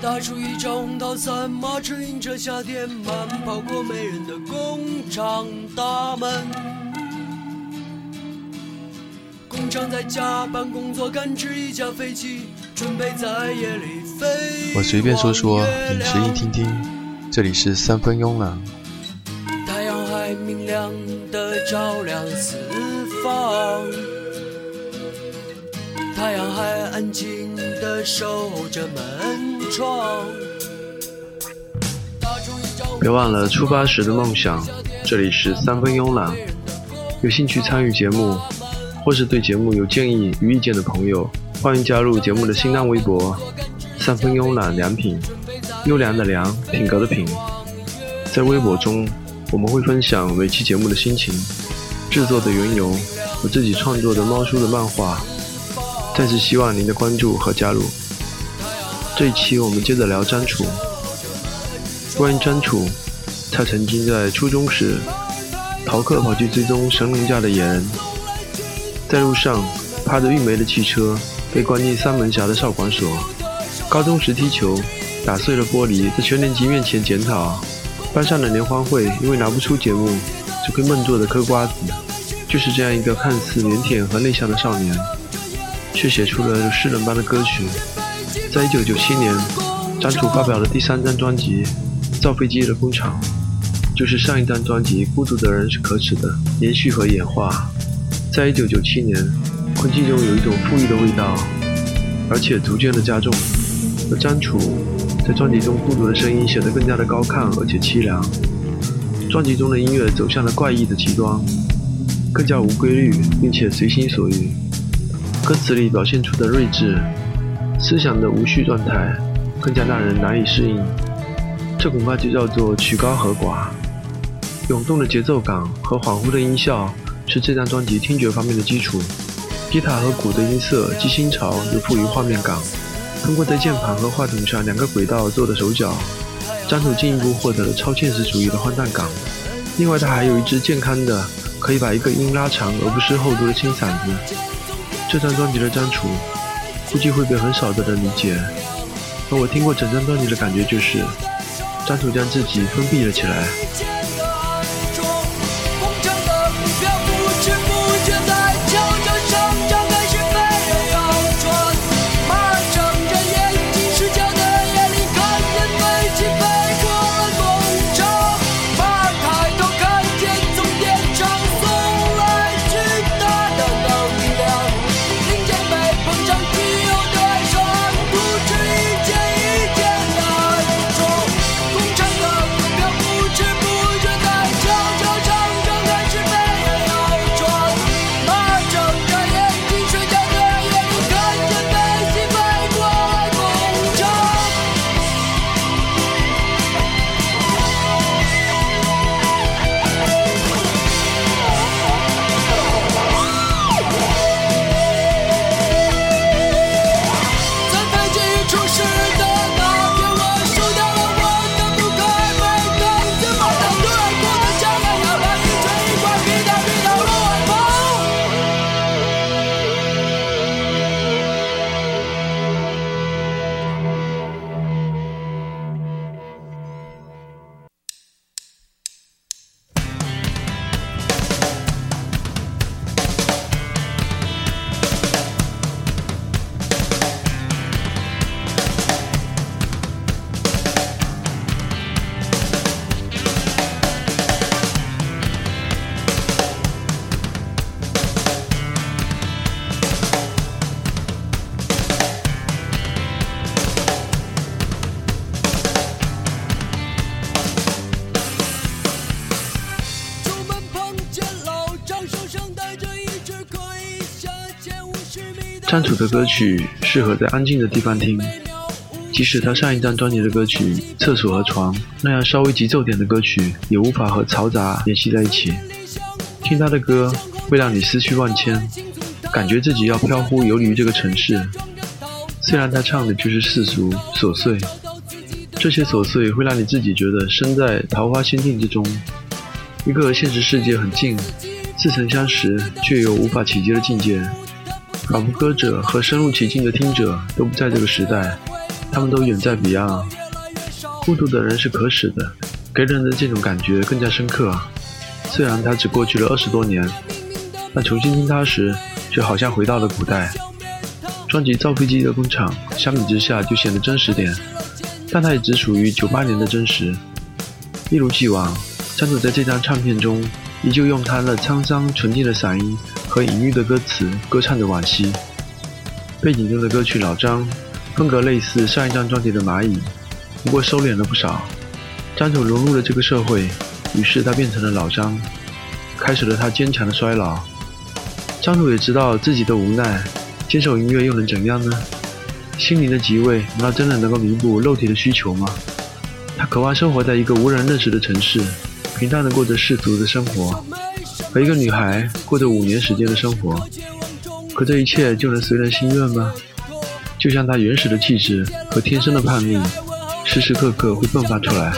他打出一整套三马指引着夏天慢跑过没人的工厂大门。工厂在加班工作，赶制一架飞机，准备在夜里飞。我随便说说，你随意听听。这里是三分慵懒。太阳还明亮的照亮四方，太阳还安静的守着门窗。别忘了出发时的梦想。这里是三分慵懒。有兴趣参与节目，或是对节目有建议与意见的朋友，欢迎加入节目的新浪微博“三分慵懒良品”，优良的良，品格的品。在微博中，我们会分享每期节目的心情、制作的缘由和自己创作的猫叔的漫画。再次希望您的关注和加入。这一期我们接着聊张楚。关于张楚，他曾经在初中时逃课跑去追踪神农架的野人，在路上趴着运煤的汽车被关进三门峡的少管所。高中时踢球打碎了玻璃，在全年级面前检讨。班上的联欢会因为拿不出节目，只会闷坐的嗑瓜子。就是这样一个看似腼腆和内向的少年，却写出了诗人般的歌曲。在一九九七年，张楚发表了第三张专辑《造飞机的工厂》，就是上一张专辑《孤独的人是可耻的》延续和演化。在一九九七年，空气中有一种富裕的味道，而且逐渐的加重。而张楚。在专辑中，孤独的声音显得更加的高亢而且凄凉。专辑中的音乐走向了怪异的极端，更加无规律，并且随心所欲。歌词里表现出的睿智、思想的无序状态，更加让人难以适应。这恐怕就叫做曲高和寡。涌动的节奏感和恍惚的音效是这张专辑听觉方面的基础。吉他和鼓的音色既新潮又富于画面感。通过在键盘和话筒上两个轨道做的手脚，张楚进一步获得了超现实主义的荒诞感。另外，他还有一支健康的，可以把一个音拉长而不失厚度的清嗓子。这张专辑的张楚，估计会被很少的人理解。而我听过整张专辑的感觉就是，张楚将自己封闭了起来。安楚的歌曲适合在安静的地方听，即使他上一张专辑的歌曲《厕所和床》那样稍微急骤点的歌曲，也无法和嘈杂联系在一起。听他的歌会让你思绪万千，感觉自己要飘忽游离于这个城市。虽然他唱的就是世俗琐碎，这些琐碎会让你自己觉得身在桃花仙境之中，一个和现实世界很近，似曾相识却又无法企及的境界。仿佛歌者和深入其境的听者都不在这个时代，他们都远在彼岸。孤独的人是可耻的，给人的这种感觉更加深刻。虽然它只过去了二十多年，但重新听它时，却好像回到了古代。专辑《造飞机的工厂》相比之下就显得真实点，但它也只属于九八年的真实。一如既往，张楚在这张唱片中依旧用他那沧桑纯净的嗓音和隐喻的歌词歌唱着惋惜。背景中的歌曲《老张》风格类似上一张专辑的《蚂蚁》。不过收敛了不少。张楚融入了这个社会，于是他变成了老张，开始了他坚强的衰老。张楚也知道自己的无奈，接受音乐又能怎样呢？心灵的极味，难道真的能够弥补肉体的需求吗？他渴望生活在一个无人认识的城市，平淡的过着世俗的生活，和一个女孩过着五年时间的生活。可这一切就能随人心愿吗？就像她原始的气质和天生的叛逆。时时刻刻会迸发出来。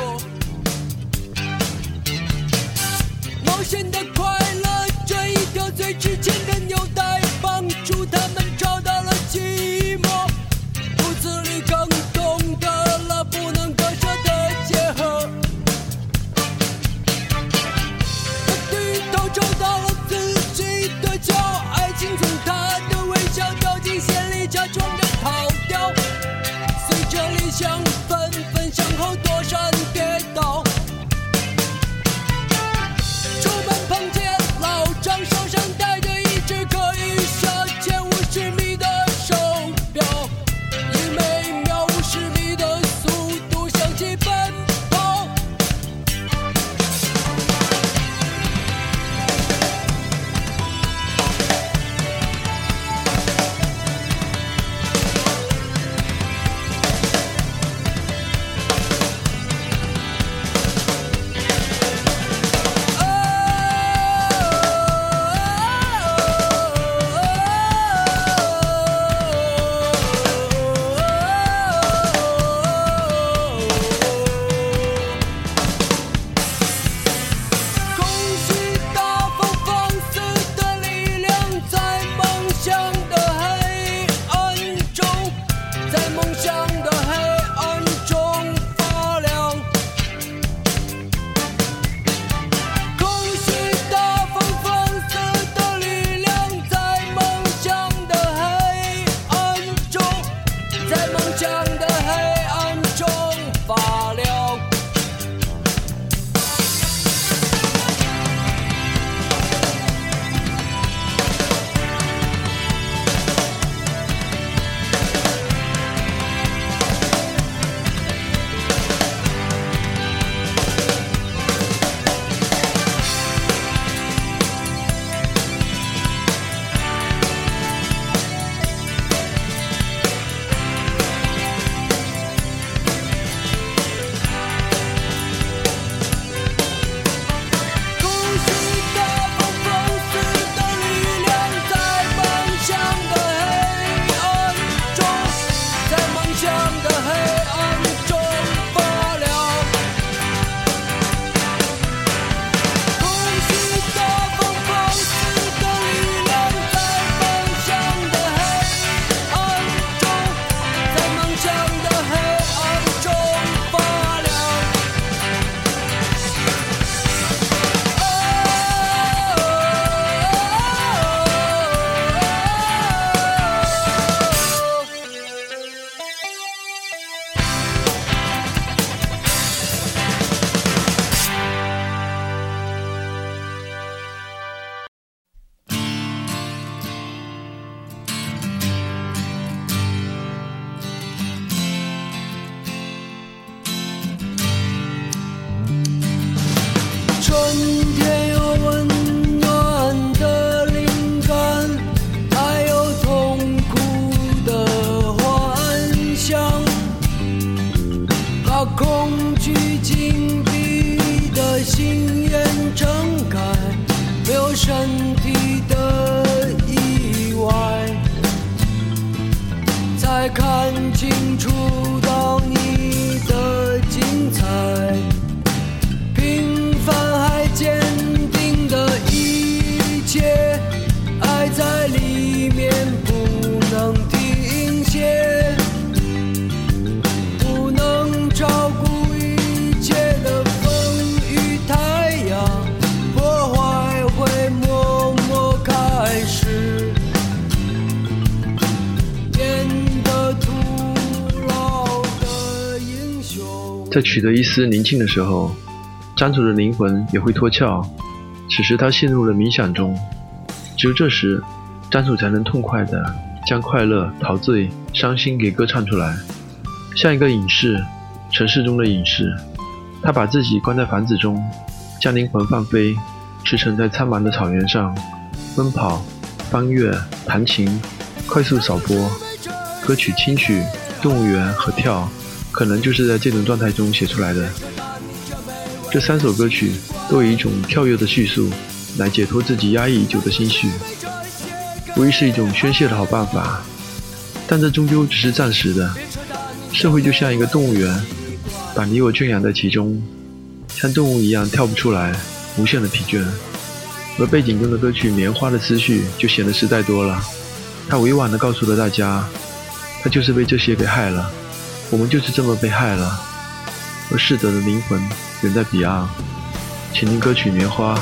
在取得一丝宁静的时候，张楚的灵魂也会脱壳。此时他陷入了冥想中，只有这时，张楚才能痛快地将快乐、陶醉、伤心给歌唱出来，像一个隐士，城市中的隐士。他把自己关在房子中，将灵魂放飞，驰骋在苍茫的草原上，奔跑、翻越、弹琴、快速扫播。歌曲、轻曲、动物园和跳，可能就是在这种状态中写出来的。这三首歌曲都以一种跳跃的叙述来解脱自己压抑已久的心绪，无疑是一种宣泄的好办法。但这终究只是暂时的。社会就像一个动物园，把你我圈养在其中，像动物一样跳不出来，无限的疲倦。而背景中的歌曲《棉花》的思绪就显得实在多了。它委婉地告诉了大家，他就是被这些给害了，我们就是这么被害了。而逝者的灵魂。远在彼岸，请听歌曲《棉花》。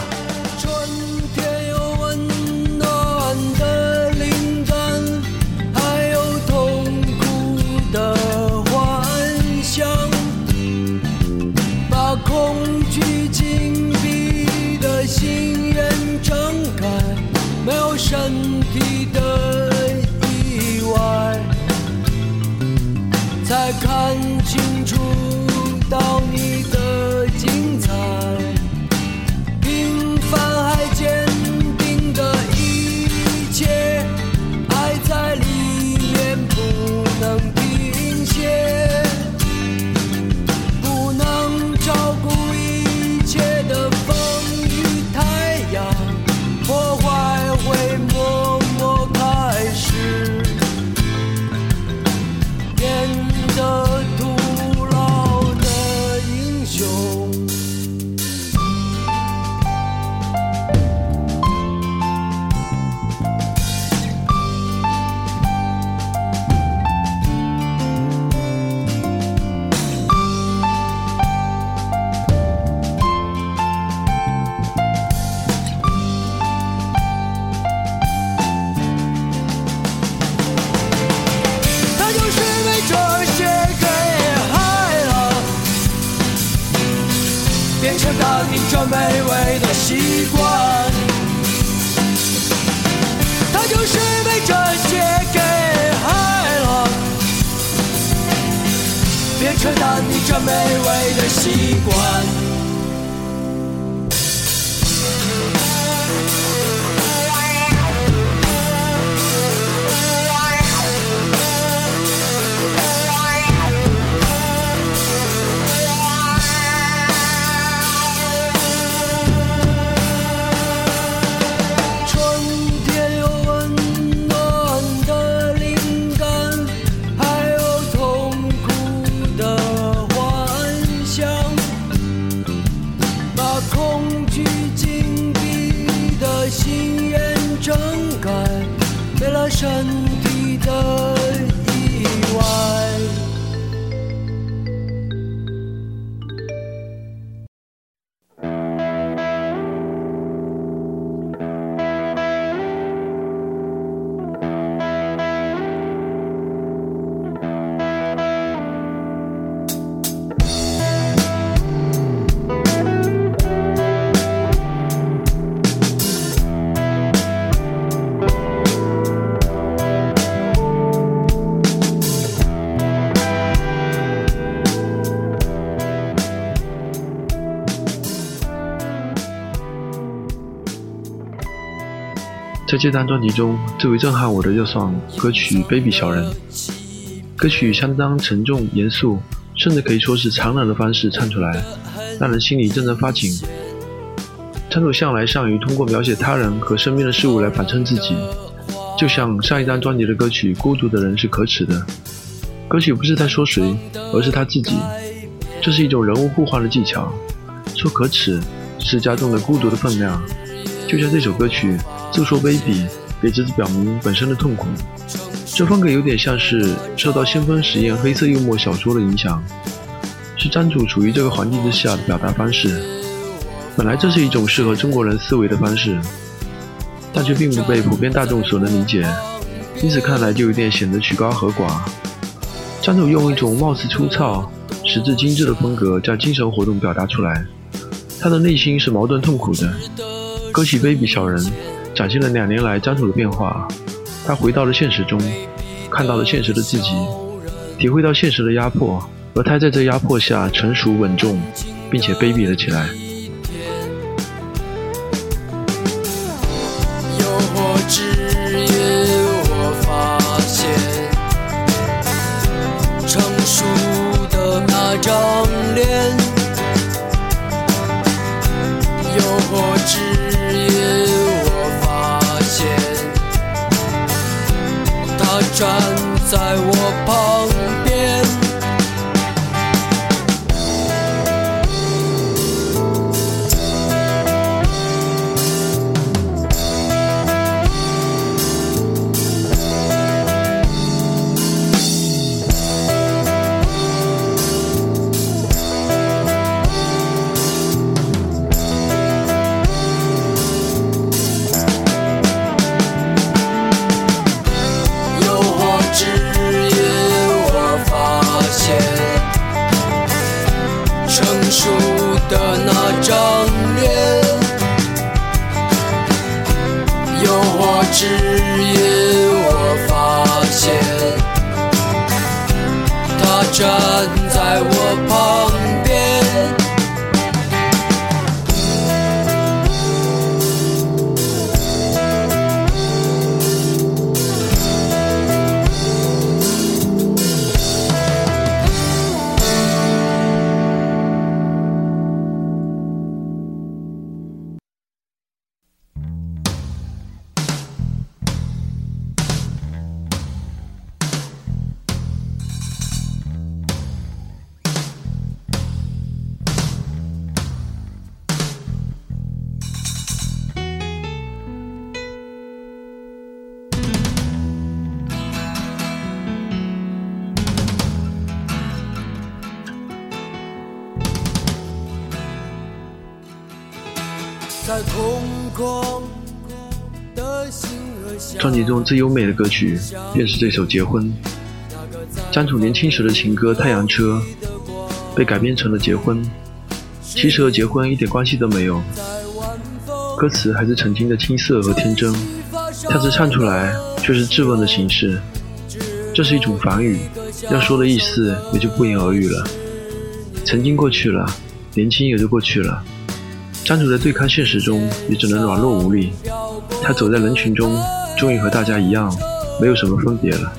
这张专辑中，最为震撼我的就算歌曲《Baby 小人》。歌曲相当沉重严肃，甚至可以说是残忍的方式唱出来，让人心里阵阵发紧。张楚向来善于通过描写他人和身边的事物来反衬自己，就像上一张专辑的歌曲《孤独的人是可耻的》。歌曲不是在说谁，而是他自己。这是一种人物互换的技巧，说可耻是加重了孤独的分量，就像这首歌曲。诉说卑鄙，给自己表明本身的痛苦。这风格有点像是受到先锋实验黑色幽默小说的影响，是张楚处于这个环境之下的表达方式。本来这是一种适合中国人思维的方式，但却并不被普遍大众所能理解，因此看来就有点显得曲高和寡。张楚用一种貌似粗糙，实质精致的风格将精神活动表达出来。他的内心是矛盾痛苦的，勾起卑鄙小人，展现了两年来张楚的变化。他回到了现实中，看到了现实的自己，体会到现实的压迫，而他在这压迫下成熟稳重，并且卑鄙了起来。站在我旁。只因我发现，他站辑中最优美的歌曲便是这首《结婚》。张楚年轻时的情歌《太阳车》被改编成了《结婚》，其实和结婚一点关系都没有。歌词还是曾经的青涩和天真，但是唱出来却是质问的形式。这是一种反语，要说的意思也就不言而喻了。曾经过去了，年轻也就过去了。张楚在对抗现实中，也只能软弱无力。他走在人群中，终于和大家一样，没有什么分别了。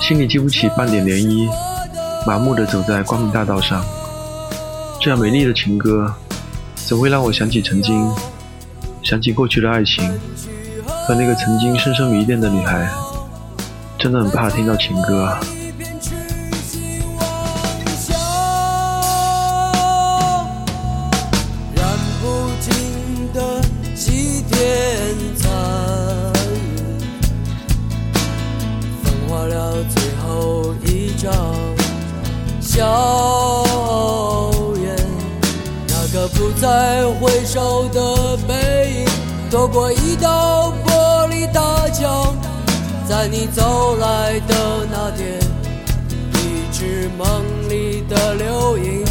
心里激不起半点涟漪，麻木的走在光明大道上。这样美丽的情歌，怎会让我想起曾经，想起过去的爱情，和那个曾经深深迷恋的女孩。真的很怕听到情歌。耀眼，那个不再回首的背影，透过一道玻璃大桥，在你走来的那天，一直梦里的留影，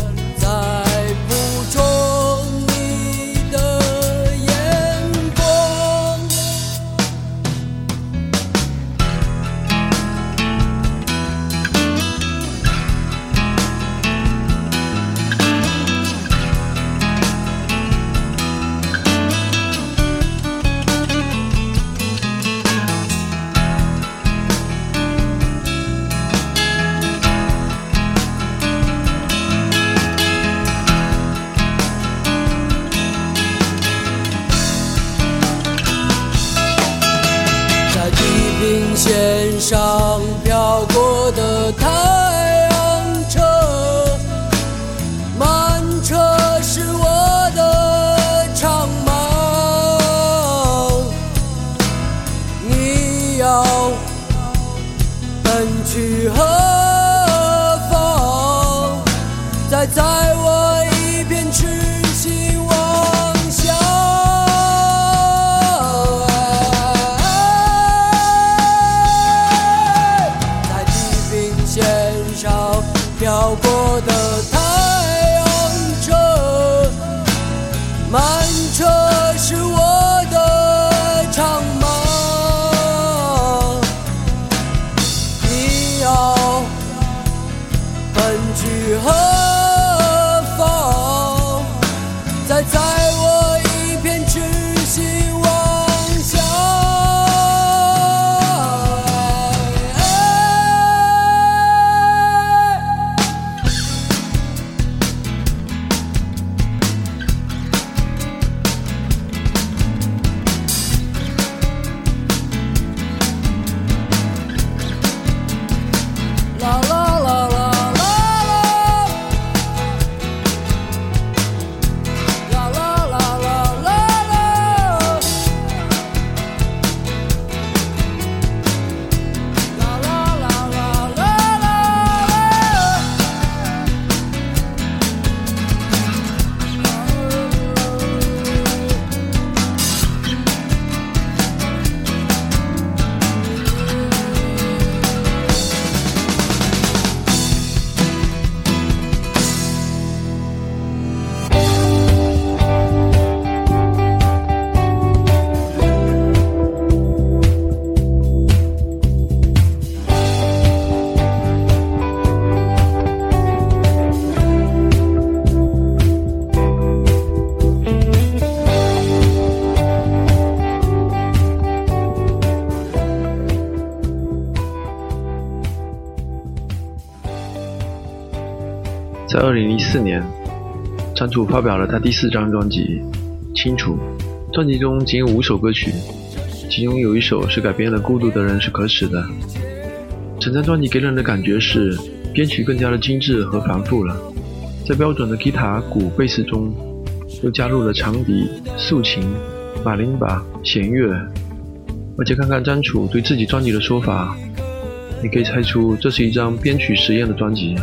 四年，张楚发表了他第四张专辑《清楚》，专辑中仅有五首歌曲，其中有一首是改编了《孤独的人是可耻的》。整张专辑给人的感觉是编曲更加的精致和繁复了，在标准的吉他、鼓、贝斯中，又加入了长笛、竖琴、马林巴、弦乐。而且看看张楚对自己专辑的说法，你可以猜出这是一张编曲实验的专辑。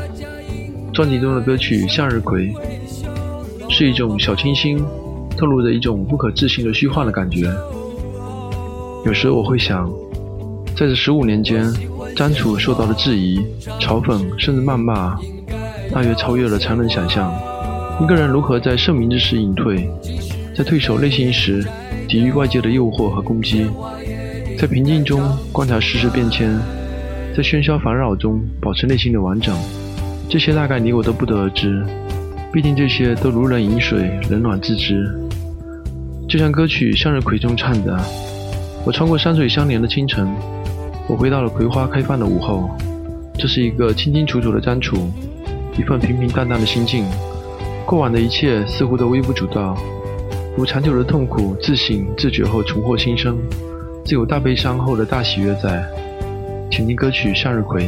专辑中的歌曲《向日葵》是一种小清新，透露着一种不可置信的虚幻的感觉。有时我会想，在这十五年间，张楚受到的质疑、嘲讽甚至谩骂，大约超越了常人想象。一个人如何在盛名之时隐退，在退守内心时抵御外界的诱惑和攻击，在平静中观察世事变迁，在喧嚣烦扰中保持内心的完整。这些大概你我都不得而知，毕竟这些都如人饮水，冷暖自知。就像歌曲《向日葵》中唱的：“我穿过山水相连的清晨，我回到了葵花开放的午后。”这是一个清清楚楚的张楚，一份平平淡淡的心境。过往的一切似乎都微不足道，如长久的痛苦自省自觉后重获新生，自有大悲伤后的大喜悦在。请听歌曲《向日葵》。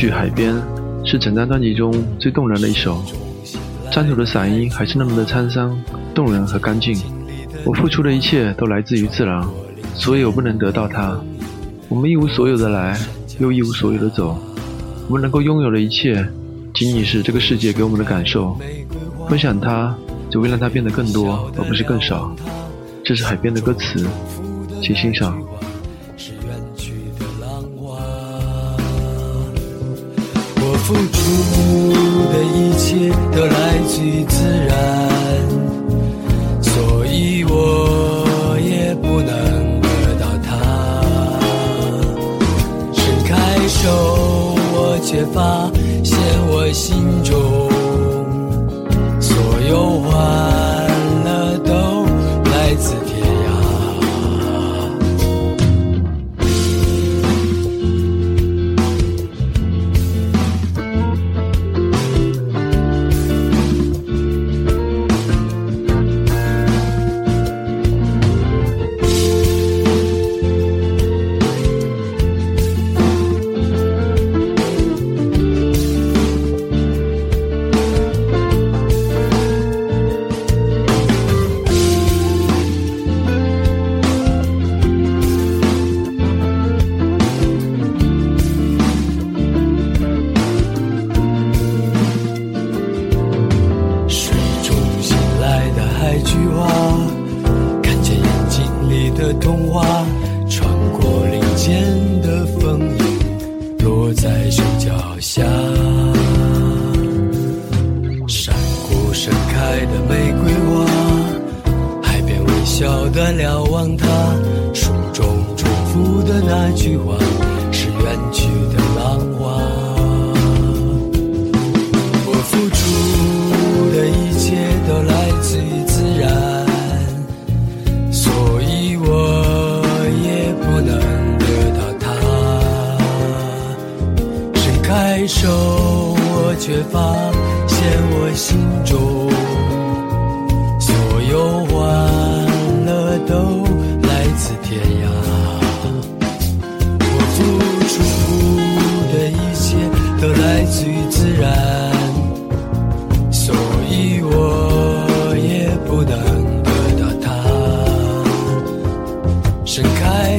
去《海边》是整张专辑中最动人的一首，张楚的嗓音还是那么的沧桑、动人和干净。我付出的一切都来自于自然，所以我不能得到它。我们一无所有的来，又一无所有的走。我们能够拥有的一切，仅仅是这个世界给我们的感受。分享它，只会让它变得更多，而不是更少。这是《海边》的歌词，请欣赏。付出的一切都来自于自然，所以我也不能得到它。伸开手，我却发现我心中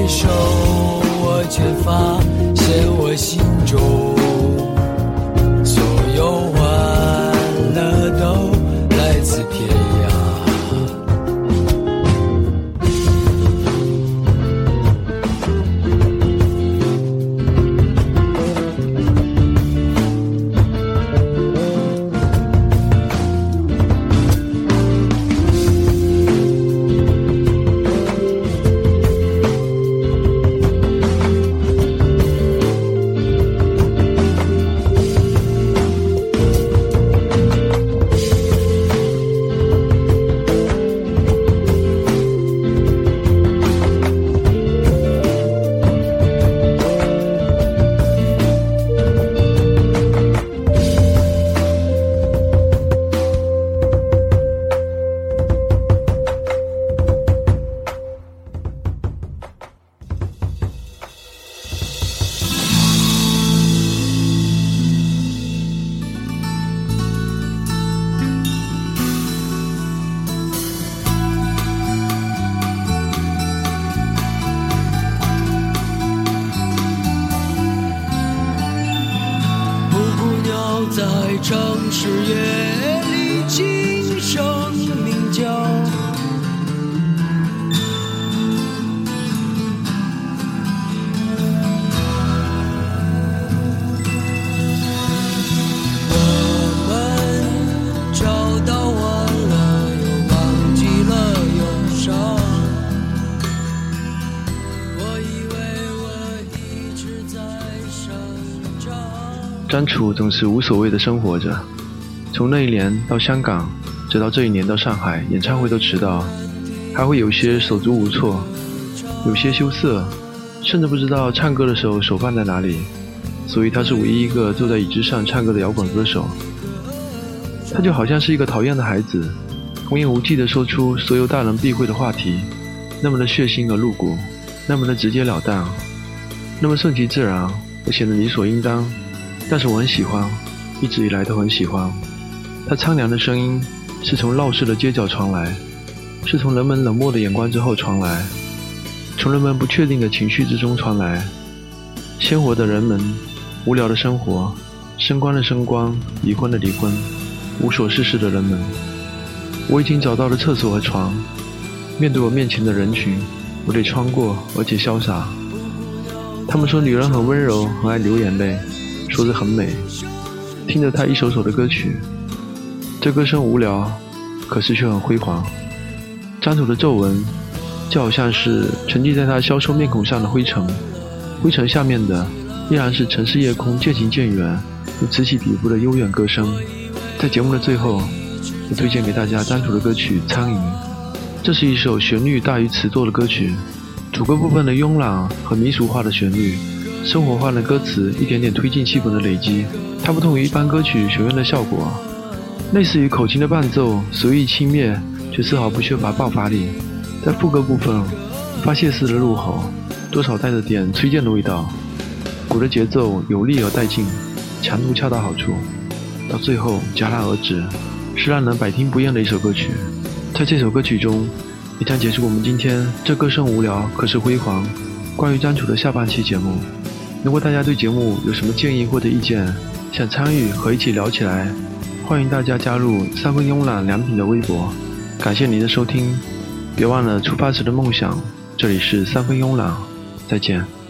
手，我却发现我心中在城市夜里张楚总是无所谓的生活着，从那一年到香港，直到这一年到上海，演唱会都迟到，还会有些手足无措，有些羞涩，甚至不知道唱歌的时候手放在哪里。所以他是唯一一个坐在椅子上唱歌的摇滚歌手。他就好像是一个讨厌的孩子，童言无忌地说出所有大人避讳的话题，那么的血腥而露骨，那么的直截了当，那么顺其自然，而显得理所应当。但是我很喜欢，一直以来都很喜欢。他苍凉的声音是从闹市的街角传来，是从人们冷漠的眼光之后传来，从人们不确定的情绪之中传来。鲜活的人们，无聊的生活，升官的升官，离婚的离婚，无所事事的人们。我已经找到了厕所和床，面对我面前的人群，我得穿过，而且潇洒。他们说女人很温柔，很爱流眼泪。说着很美，听着他一首首的歌曲，这歌声无聊，可是却很辉煌。张楚的皱纹，就好像是沉积在他消瘦面孔上的灰尘，灰尘下面的依然是城市夜空渐行渐远又此起彼伏的悠远歌声。在节目的最后，我推荐给大家张楚的歌曲《苍蝇》，这是一首旋律大于词作的歌曲，主歌部分的慵懒和民俗化的旋律。生活化的歌词一点点推进气氛的累积，它不同于一般歌曲学院的效果，类似于口琴的伴奏，随意轻蔑，却丝毫不缺乏爆发力。在副歌部分，发泄似的怒吼，多少带着点崔健的味道。鼓的节奏有力而带劲，强度恰到好处，到最后戛然而止，是让人百听不厌的一首歌曲。在这首歌曲中，也将结束我们今天这歌声无聊可是辉煌。关于张楚的下半期节目。如果大家对节目有什么建议或者意见，想参与和一起聊起来，欢迎大家加入三分慵懒良品的微博。感谢您的收听，别忘了出发时的梦想。这里是三分慵懒，再见。